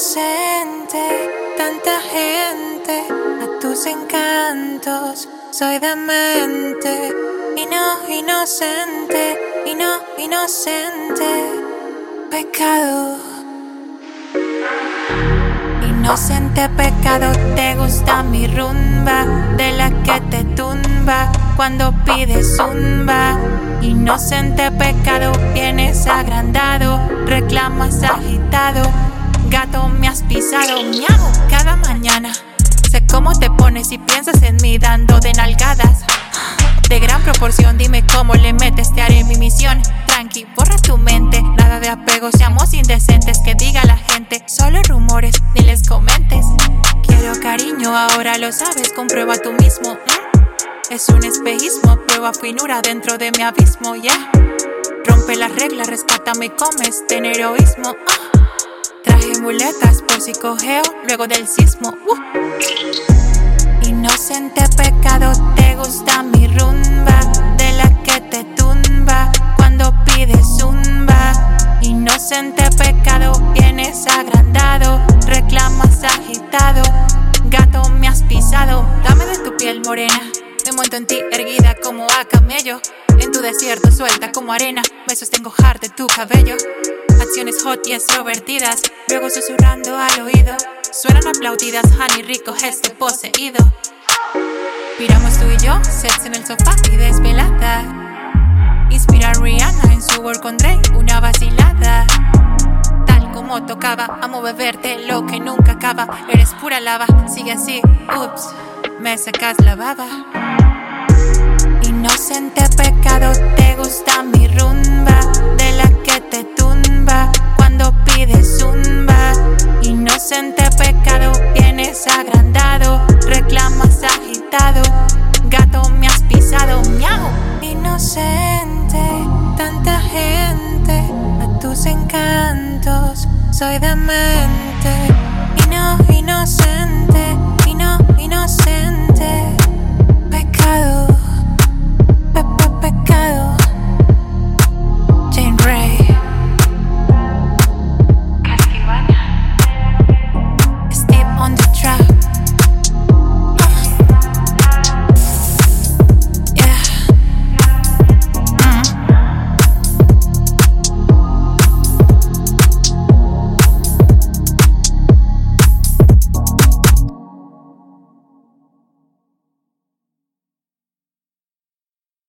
inocente, tanta gente a tus encantos. Soy demente y no inocente, y no inocente. Pecado. Inocente pecado, te gusta mi rumba, de la que te tumba cuando pides zumba. Inocente pecado, vienes agrandado, reclamas agitado. Gato, me has pisado, miau, cada mañana. Sé cómo te pones y piensas en mí dando de nalgadas. De gran proporción, dime cómo le metes, te haré mi misión. Tranqui, borra tu mente, nada de apego, seamos indecentes, que diga la gente. Solo rumores, ni les comentes. Quiero cariño, ahora lo sabes, comprueba tú mismo. Es un espejismo, prueba finura dentro de mi abismo, ya. Rompe las reglas, respátame y comes, ten heroísmo. Ah. Traje muletas por si cogeo luego del sismo. Uh. Inocente pecado, te gusta mi rumba, de la que te tumba cuando pides zumba. Inocente pecado, vienes agrandado, reclamas agitado. Gato, me has pisado, dame de tu piel morena. Me monto en ti, erguida como a camello. En tu desierto, suelta como arena. Me sostengo hard de tu cabello. Acciones hot y extrovertidas. Luego susurrando al oído. Suenan aplaudidas, honey rico, este poseído. Miramos tú y yo, sets en el sofá y desvelada. Inspira a Rihanna en su work con Drake, una vacilada. Tal como tocaba, amo beberte lo que nunca acaba. Eres pura lava, sigue así, ups, me sacas la baba. Inocente pecado, Gato, me has pisado, miau. Inocente, tanta gente a tus encantos. Soy demente